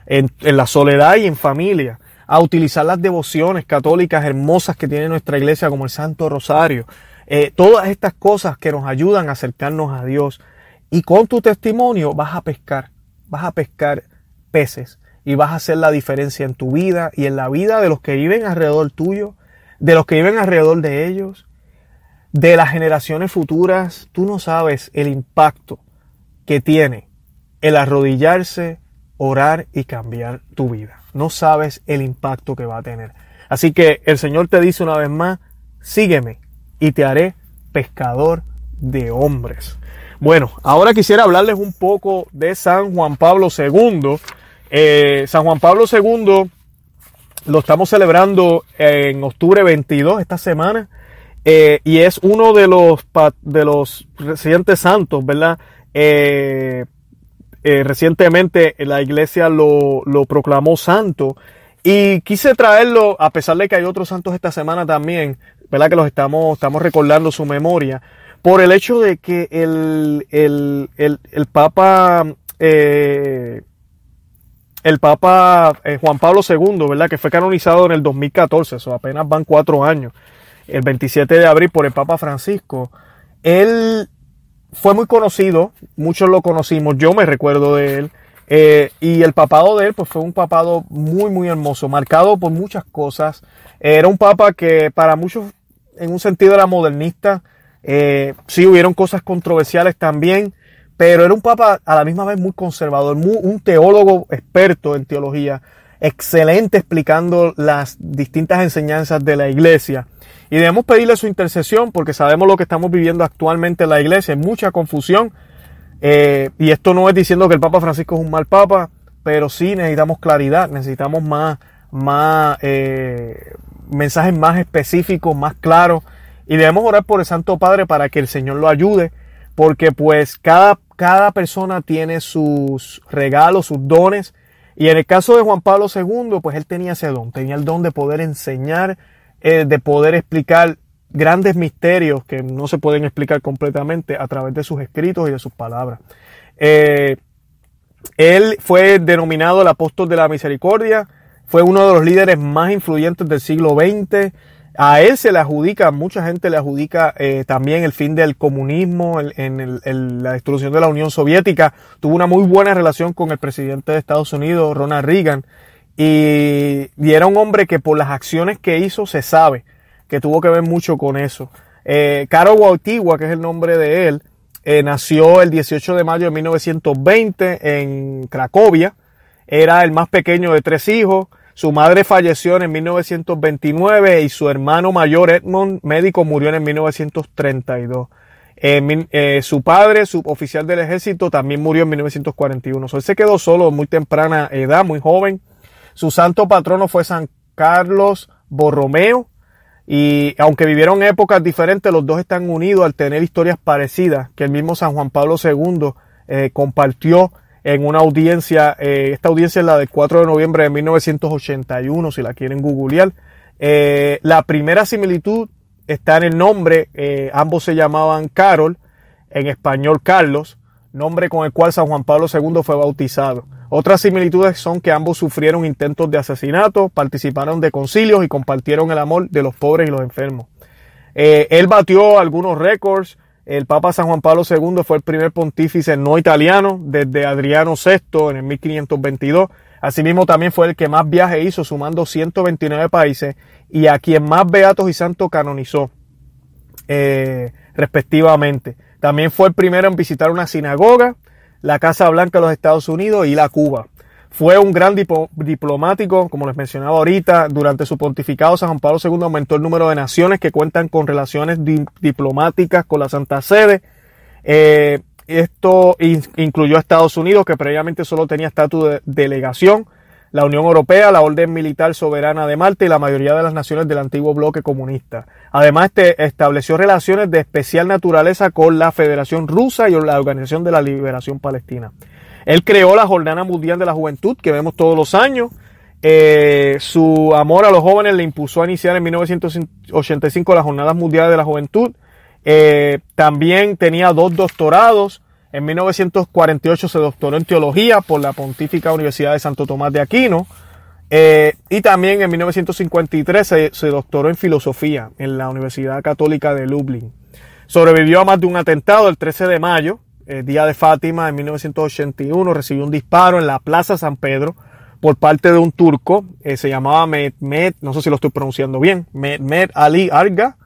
en, en la soledad y en familia, a utilizar las devociones católicas hermosas que tiene nuestra iglesia, como el Santo Rosario, eh, todas estas cosas que nos ayudan a acercarnos a Dios. Y con tu testimonio vas a pescar, vas a pescar peces y vas a hacer la diferencia en tu vida y en la vida de los que viven alrededor tuyo, de los que viven alrededor de ellos, de las generaciones futuras. Tú no sabes el impacto que tiene el arrodillarse, orar y cambiar tu vida. No sabes el impacto que va a tener. Así que el Señor te dice una vez más, sígueme y te haré pescador de hombres. Bueno, ahora quisiera hablarles un poco de San Juan Pablo II. Eh, San Juan Pablo II lo estamos celebrando en octubre 22 esta semana eh, y es uno de los de los recientes santos, ¿verdad? Eh, recientemente la iglesia lo, lo proclamó santo y quise traerlo, a pesar de que hay otros santos esta semana también, ¿verdad? Que los estamos, estamos recordando su memoria, por el hecho de que el, el, el, el Papa, eh, el Papa eh, Juan Pablo II, ¿verdad? Que fue canonizado en el 2014, eso apenas van cuatro años, el 27 de abril por el Papa Francisco. Él fue muy conocido, muchos lo conocimos, yo me recuerdo de él, eh, y el papado de él pues fue un papado muy muy hermoso, marcado por muchas cosas. Era un papa que para muchos en un sentido era modernista. Eh, sí hubieron cosas controversiales también, pero era un papa a la misma vez muy conservador, un teólogo experto en teología, excelente explicando las distintas enseñanzas de la iglesia. Y debemos pedirle su intercesión porque sabemos lo que estamos viviendo actualmente en la iglesia, mucha confusión. Eh, y esto no es diciendo que el Papa Francisco es un mal papa, pero sí necesitamos claridad, necesitamos más, más, eh, mensajes más específicos, más claros. Y debemos orar por el Santo Padre para que el Señor lo ayude, porque pues cada, cada persona tiene sus regalos, sus dones. Y en el caso de Juan Pablo II, pues él tenía ese don, tenía el don de poder enseñar, eh, de poder explicar grandes misterios que no se pueden explicar completamente a través de sus escritos y de sus palabras. Eh, él fue denominado el apóstol de la misericordia, fue uno de los líderes más influyentes del siglo XX. A él se le adjudica, mucha gente le adjudica eh, también el fin del comunismo, en, la destrucción de la Unión Soviética. Tuvo una muy buena relación con el presidente de Estados Unidos, Ronald Reagan. Y, era un hombre que por las acciones que hizo se sabe que tuvo que ver mucho con eso. Eh, Caro que es el nombre de él, eh, nació el 18 de mayo de 1920 en Cracovia. Era el más pequeño de tres hijos. Su madre falleció en 1929 y su hermano mayor Edmond, médico, murió en 1932. Eh, su padre, suboficial del ejército, también murió en 1941. él se quedó solo muy temprana edad, muy joven. Su santo patrono fue San Carlos Borromeo. Y aunque vivieron épocas diferentes, los dos están unidos al tener historias parecidas que el mismo San Juan Pablo II eh, compartió en una audiencia. Eh, esta audiencia es la del 4 de noviembre de 1981, si la quieren googlear. la primera similitud está en el nombre, eh, ambos se llamaban Carol, en español Carlos, nombre con el cual San Juan Pablo II fue bautizado. Otras similitudes son que ambos sufrieron intentos de asesinato, participaron de concilios y compartieron el amor de los pobres y los enfermos. Eh, él batió algunos récords. El Papa San Juan Pablo II fue el primer pontífice no italiano desde Adriano VI en el 1522 Asimismo, también fue el que más viajes hizo, sumando 129 países, y a quien más beatos y santos canonizó, eh, respectivamente. También fue el primero en visitar una sinagoga, la Casa Blanca de los Estados Unidos y la Cuba. Fue un gran diplomático, como les mencionaba ahorita, durante su pontificado San Juan Pablo II aumentó el número de naciones que cuentan con relaciones diplomáticas con la Santa Sede. Eh, esto incluyó a Estados Unidos, que previamente solo tenía estatus de delegación, la Unión Europea, la Orden Militar Soberana de Malta y la mayoría de las naciones del antiguo bloque comunista. Además, este estableció relaciones de especial naturaleza con la Federación Rusa y la Organización de la Liberación Palestina. Él creó la Jornada Mundial de la Juventud, que vemos todos los años. Eh, su amor a los jóvenes le impulsó a iniciar en 1985 las Jornadas Mundiales de la Juventud eh, también tenía dos doctorados. En 1948 se doctoró en teología por la Pontífica Universidad de Santo Tomás de Aquino. Eh, y también en 1953 se, doctoró en filosofía en la Universidad Católica de Lublin. Sobrevivió a más de un atentado el 13 de mayo, el día de Fátima, en 1981. Recibió un disparo en la Plaza San Pedro por parte de un turco. Eh, se llamaba Mehmet, no sé si lo estoy pronunciando bien, Mehmet Ali Arga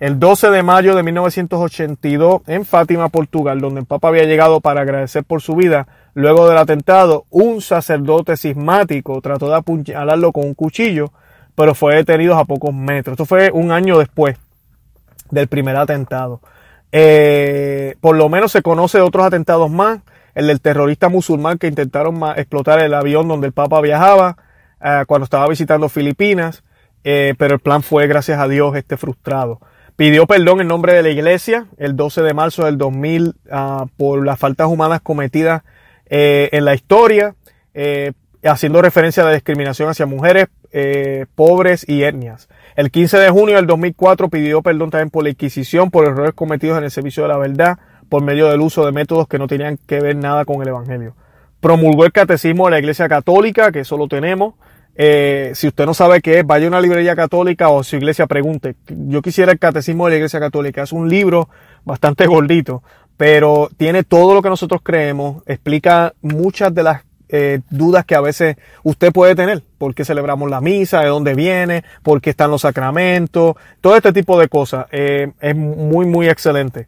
el 12 de mayo de 1982 en Fátima, Portugal, donde el Papa había llegado para agradecer por su vida. Luego del atentado, un sacerdote cismático trató de apuñalarlo con un cuchillo, pero fue detenido a pocos metros. Esto fue un año después del primer atentado. Eh, por lo menos se conoce de otros atentados más. El del terrorista musulmán que intentaron explotar el avión donde el Papa viajaba eh, cuando estaba visitando Filipinas. Eh, pero el plan fue, gracias a Dios, este frustrado. Pidió perdón en nombre de la iglesia el 12 de marzo del 2000 ah, por las faltas humanas cometidas eh, en la historia, haciendo referencia a la discriminación hacia mujeres, eh, pobres y etnias. El 15 de junio del 2004 pidió perdón también por la Inquisición, por errores cometidos en el servicio de la verdad, por medio del uso de métodos que no tenían que ver nada con el Evangelio. Promulgó el catecismo de la Iglesia Católica, que eso lo tenemos, eh, si usted no sabe qué es, vaya a una librería católica o su iglesia pregunte. Yo quisiera el catecismo de la iglesia católica. Es un libro bastante gordito, pero tiene todo lo que nosotros creemos, explica muchas de las eh, dudas que a veces usted puede tener. ¿Por qué celebramos la misa? ¿De dónde viene? ¿Por qué están los sacramentos? Todo este tipo de cosas. Eh, es muy, muy excelente.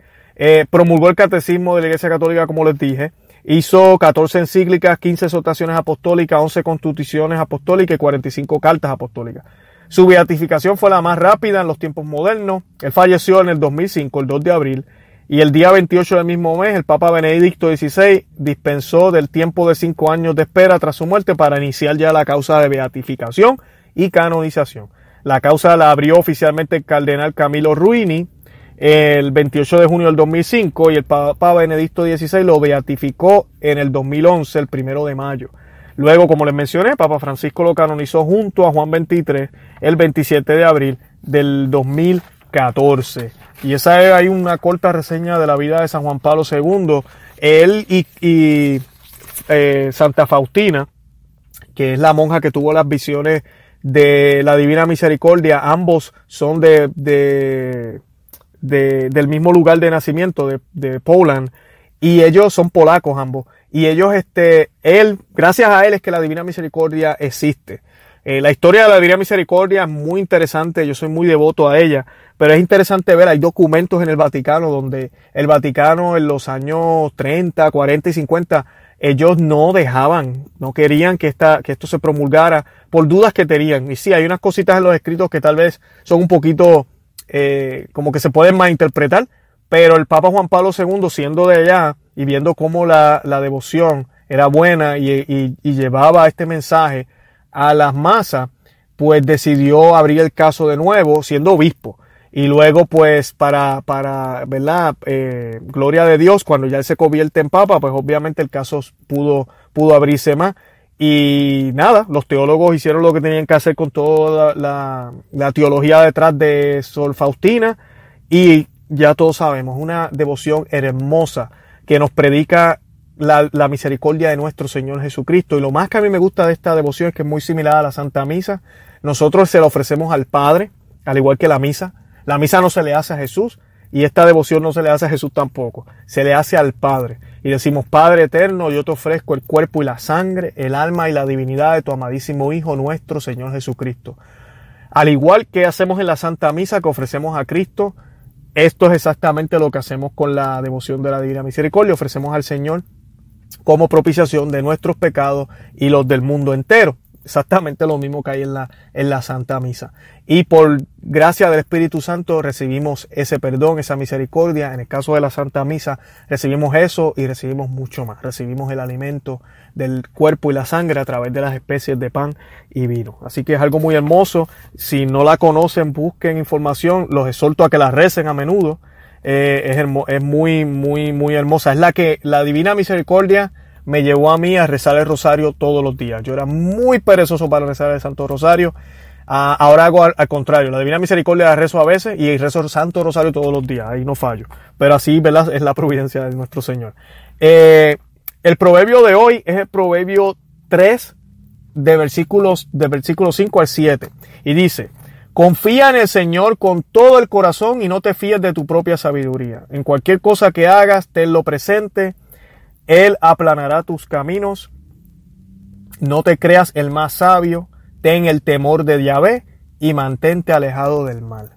promulgó el catecismo de la Iglesia Católica, como les dije. Hizo 14 encíclicas, 15 exhortaciones apostólicas, 11 constituciones apostólicas y 45 cartas apostólicas. Su beatificación fue la más rápida en los tiempos modernos. Él falleció en el 2005, el 2 de abril, y el día 28 del mismo mes, el Papa Benedicto XVI dispensó del tiempo de cinco años de espera tras su muerte para iniciar ya la causa de beatificación y canonización. La causa la abrió oficialmente el cardenal Camilo Ruini el 28 de junio del 2005 y el Papa Benedicto XVI lo beatificó en el 2011, el primero de mayo. Luego, como les mencioné, Papa Francisco lo canonizó junto a Juan XXIII el 27 de abril del 2014. Y esa es, hay una corta reseña de la vida de San Juan Pablo II. Él y, eh, Santa Faustina, que es la monja que tuvo las visiones de la Divina Misericordia, ambos son de del mismo lugar de nacimiento, de, de Poland, y ellos son polacos ambos. Y ellos, este, él, gracias a él es que la Divina Misericordia existe. Eh, la historia de la Divina Misericordia es muy interesante, yo soy muy devoto a ella, pero es interesante ver, hay documentos en el Vaticano donde el Vaticano en los años 30, 40 y 50, ellos no dejaban, no querían que, esta, que esto se promulgara por dudas que tenían. Y sí, hay unas cositas en los escritos que tal vez son un poquito eh, como que se pueden malinterpretar, Pero el Papa Juan Pablo II, siendo de allá y viendo cómo la, devoción era buena y, llevaba este mensaje a las masas, pues decidió abrir el caso de nuevo, siendo obispo. Y luego, pues, para, para, ¿verdad? Eh, gloria de Dios, cuando ya él se convierte en papa, pues obviamente el caso pudo, pudo abrirse más. Y nada, los teólogos hicieron lo que tenían que hacer con toda la, teología detrás de Sol Faustina. Y ya todos sabemos, una devoción hermosa que nos predica la, la, misericordia de nuestro Señor Jesucristo. Y lo más que a mí me gusta de esta devoción es que es muy similar a la Santa Misa. Nosotros se la ofrecemos al Padre, al igual que la misa. La misa no se le hace a Jesús y esta devoción no se le hace a Jesús tampoco. Se le hace al Padre. Y decimos, Padre eterno, yo te ofrezco el cuerpo y la sangre, el alma y la divinidad de tu amadísimo Hijo nuestro Señor Jesucristo. Al igual que hacemos en la Santa Misa que ofrecemos a Cristo, esto es exactamente lo que hacemos con la devoción de la Divina Misericordia. Ofrecemos al Señor como propiciación de nuestros pecados y los del mundo entero exactamente lo mismo que hay en la, en la Santa Misa. Y por gracia del Espíritu Santo recibimos ese perdón, esa misericordia. En el caso de la Santa Misa recibimos eso y recibimos mucho más. Recibimos el alimento del cuerpo y la sangre a través de las especies de pan y vino. Así que es algo muy hermoso. Si no la conocen, busquen información. Los exhorto a que la recen a menudo. Eh, es, es muy, muy, muy hermosa. Es la que la Divina Misericordia me llevó a mí a rezar el rosario todos los días. Yo era muy perezoso para rezar el Santo Rosario. Ah, ahora hago al, contrario. La Divina Misericordia la rezo a veces y rezo el Santo Rosario todos los días. Ahí no fallo. Pero así, ¿verdad? Es la providencia de nuestro Señor. Eh, el proverbio de hoy es el proverbio 3 de versículos, de versículo 5 al 7. Y dice, confía en el Señor con todo el corazón y no te fíes de tu propia sabiduría. En cualquier cosa que hagas, tenlo presente él aplanará tus caminos. No te creas el más sabio. Ten el temor de Yahvé y mantente alejado del mal.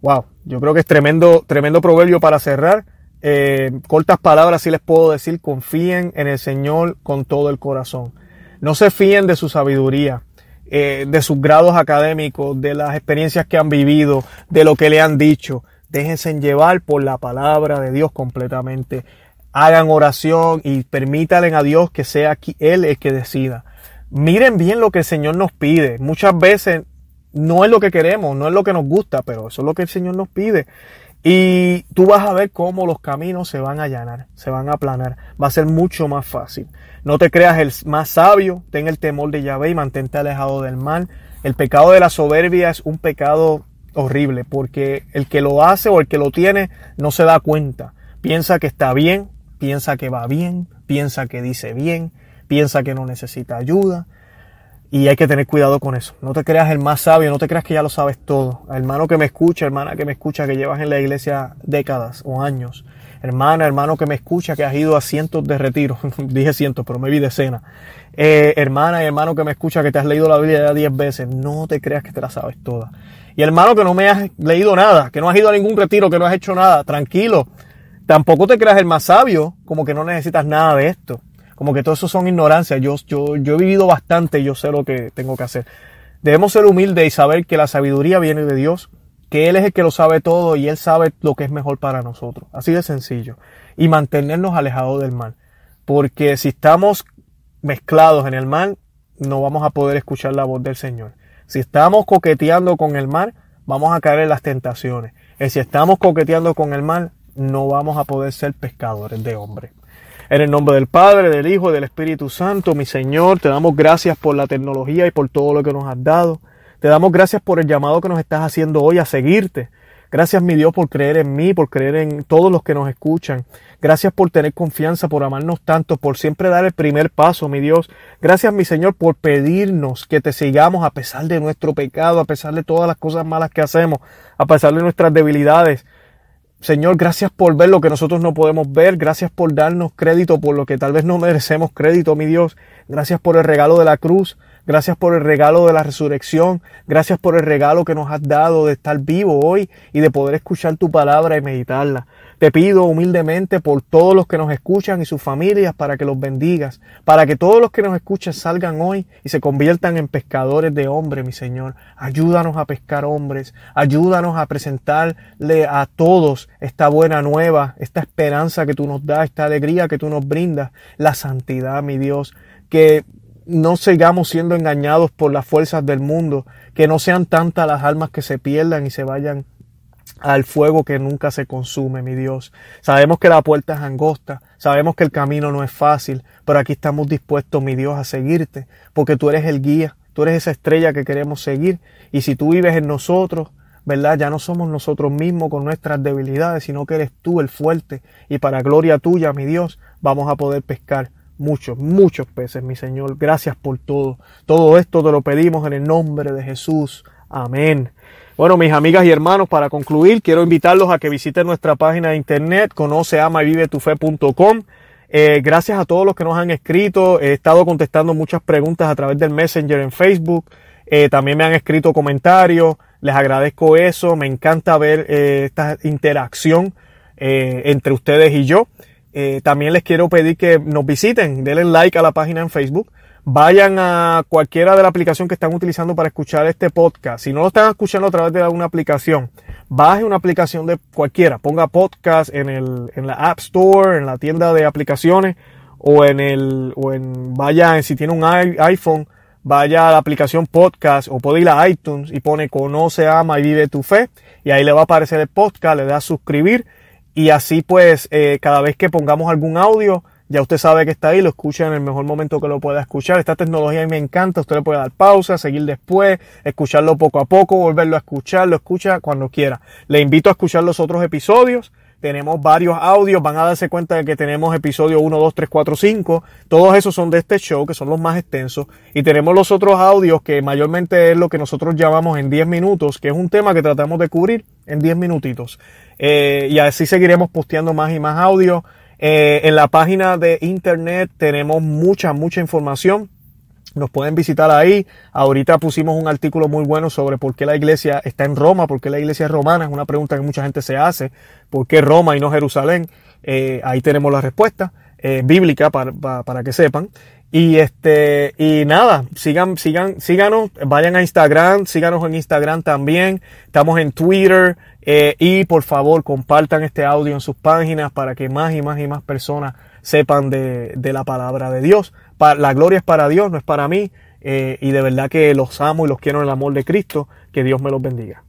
Wow, yo creo que es tremendo, tremendo proverbio para cerrar. Eh, cortas palabras, si les puedo decir, confíen en el Señor con todo el corazón. No se fíen de su sabiduría, eh, de sus grados académicos, de las experiencias que han vivido, de lo que le han dicho. Déjense llevar por la palabra de Dios completamente hagan oración y permítanle a Dios que sea aquí Él el que decida. Miren bien lo que el Señor nos pide. Muchas veces no es lo que queremos, no es lo que nos gusta, pero eso es lo que el Señor nos pide. Y tú vas a ver cómo los caminos se van a allanar, se van a aplanar. Va a ser mucho más fácil. No te creas el más sabio, ten el temor de Yahvé y mantente alejado del mal. El pecado de la soberbia es un pecado horrible porque el que lo hace o el que lo tiene no se da cuenta. Piensa que está bien, piensa que va bien, piensa que dice bien, piensa que no necesita ayuda. Y hay que tener cuidado con eso. No te creas el más sabio, no te creas que ya lo sabes todo. Hermano que me escucha, hermana que me escucha, que llevas en la iglesia décadas o años. Hermana, hermano que me escucha, que has ido a cientos de retiros. *laughs* Dije cientos, pero me vi decena. Eh, hermana y hermano que me escucha, que te has leído la Biblia ya diez veces. No te creas que te la sabes toda. Y hermano que no me has leído nada, que no has ido a ningún retiro, que no has hecho nada. Tranquilo. Tampoco te creas el más sabio, como que no necesitas nada de esto. Como que todo eso son ignorancias. Yo, yo, yo he vivido bastante y yo sé lo que tengo que hacer. Debemos ser humildes y saber que la sabiduría viene de Dios, que Él es el que lo sabe todo y Él sabe lo que es mejor para nosotros. Así de sencillo. Y mantenernos alejados del mal. Porque si estamos mezclados en el mal, no vamos a poder escuchar la voz del Señor. Si estamos coqueteando con el mal, vamos a caer en las tentaciones. Y si estamos coqueteando con el mal, no vamos a poder ser pescadores de hombres. En el nombre del Padre, del Hijo y del Espíritu Santo, mi Señor, te damos gracias por la tecnología y por todo lo que nos has dado. Te damos gracias por el llamado que nos estás haciendo hoy a seguirte. Gracias, mi Dios, por creer en mí, por creer en todos los que nos escuchan. Gracias por tener confianza, por amarnos tanto, por siempre dar el primer paso, mi Dios. Gracias, mi Señor, por pedirnos que te sigamos a pesar de nuestro pecado, a pesar de todas las cosas malas que hacemos, a pesar de nuestras debilidades. Señor, gracias por ver lo que nosotros no podemos ver. Gracias por darnos crédito por lo que tal vez no merecemos crédito, mi Dios. Gracias por el regalo de la cruz. Gracias por el regalo de la resurrección. Gracias por el regalo que nos has dado de estar vivo hoy y de poder escuchar tu palabra y meditarla. Te pido humildemente por todos los que nos escuchan y sus familias para que los bendigas, para que todos los que nos escuchan salgan hoy y se conviertan en pescadores de hombres, mi Señor. Ayúdanos a pescar hombres, ayúdanos a presentarle a todos esta buena nueva, esta esperanza que tú nos das, esta alegría que tú nos brindas, la santidad, mi Dios, que no sigamos siendo engañados por las fuerzas del mundo, que no sean tantas las almas que se pierdan y se vayan al fuego que nunca se consume, mi Dios. Sabemos que la puerta es angosta, sabemos que el camino no es fácil, pero aquí estamos dispuestos, mi Dios, a seguirte, porque tú eres el guía, tú eres esa estrella que queremos seguir, y si tú vives en nosotros, ¿verdad? Ya no somos nosotros mismos con nuestras debilidades, sino que eres tú el fuerte, y para gloria tuya, mi Dios, vamos a poder pescar muchos, muchos peces, mi Señor. Gracias por todo. Todo esto te lo pedimos en el nombre de Jesús. Amén. Bueno, mis amigas y hermanos, para concluir, quiero invitarlos a que visiten nuestra página de internet, conoce, ama y vive tu. Eh, gracias a todos los que nos han escrito. He estado contestando muchas preguntas a través del Messenger en Facebook. Eh, también me han escrito comentarios. Les agradezco eso. Me encanta ver eh, esta interacción entre ustedes y yo. También les quiero pedir que nos visiten, denle like a la página en Facebook vayan a cualquiera de la aplicación que están utilizando para escuchar este podcast. Si no lo están escuchando a través de alguna aplicación, baje una aplicación de cualquiera, ponga podcast en el, en la App Store, en la tienda de aplicaciones, o en el, o en, vaya, si tiene un iPhone, vaya a la aplicación podcast o puede ir a iTunes y pone conoce, ama y vive tu fe y ahí le va a aparecer el podcast, le da suscribir y así pues eh, cada vez que pongamos algún audio ya usted sabe que está ahí, lo escucha en el mejor momento que lo pueda escuchar. Esta tecnología a mí me encanta, usted le puede dar pausa, seguir después, escucharlo poco a poco, volverlo a escuchar, lo escucha cuando quiera. Le invito a escuchar los otros episodios. Tenemos varios audios, van a darse cuenta de que tenemos episodio 1, 2, 3, 4, 5. Todos esos son de este show, que son los más extensos. Y tenemos los otros audios, que mayormente es lo que nosotros llamamos en 10 minutos, que es un tema que tratamos de cubrir en 10 minutitos. Eh, y así seguiremos posteando más y más audios. Eh, en la página de internet tenemos mucha, mucha información. Nos pueden visitar ahí. Ahorita pusimos un artículo muy bueno sobre por qué la iglesia está en Roma, por qué la iglesia es romana. Es una pregunta que mucha gente se hace. ¿Por qué Roma y no Jerusalén? Eh, ahí tenemos la respuesta bíblica para, para, que sepan. Y este, y nada, sigan, sigan, síganos, vayan a Instagram, síganos en Instagram también. Estamos en Twitter, eh, y por favor compartan este audio en sus páginas para que más y más y más personas sepan de, de la palabra de Dios. la gloria es para Dios, no es para mí. Eh, y de verdad que los amo y los quiero en el amor de Cristo. Que Dios me los bendiga.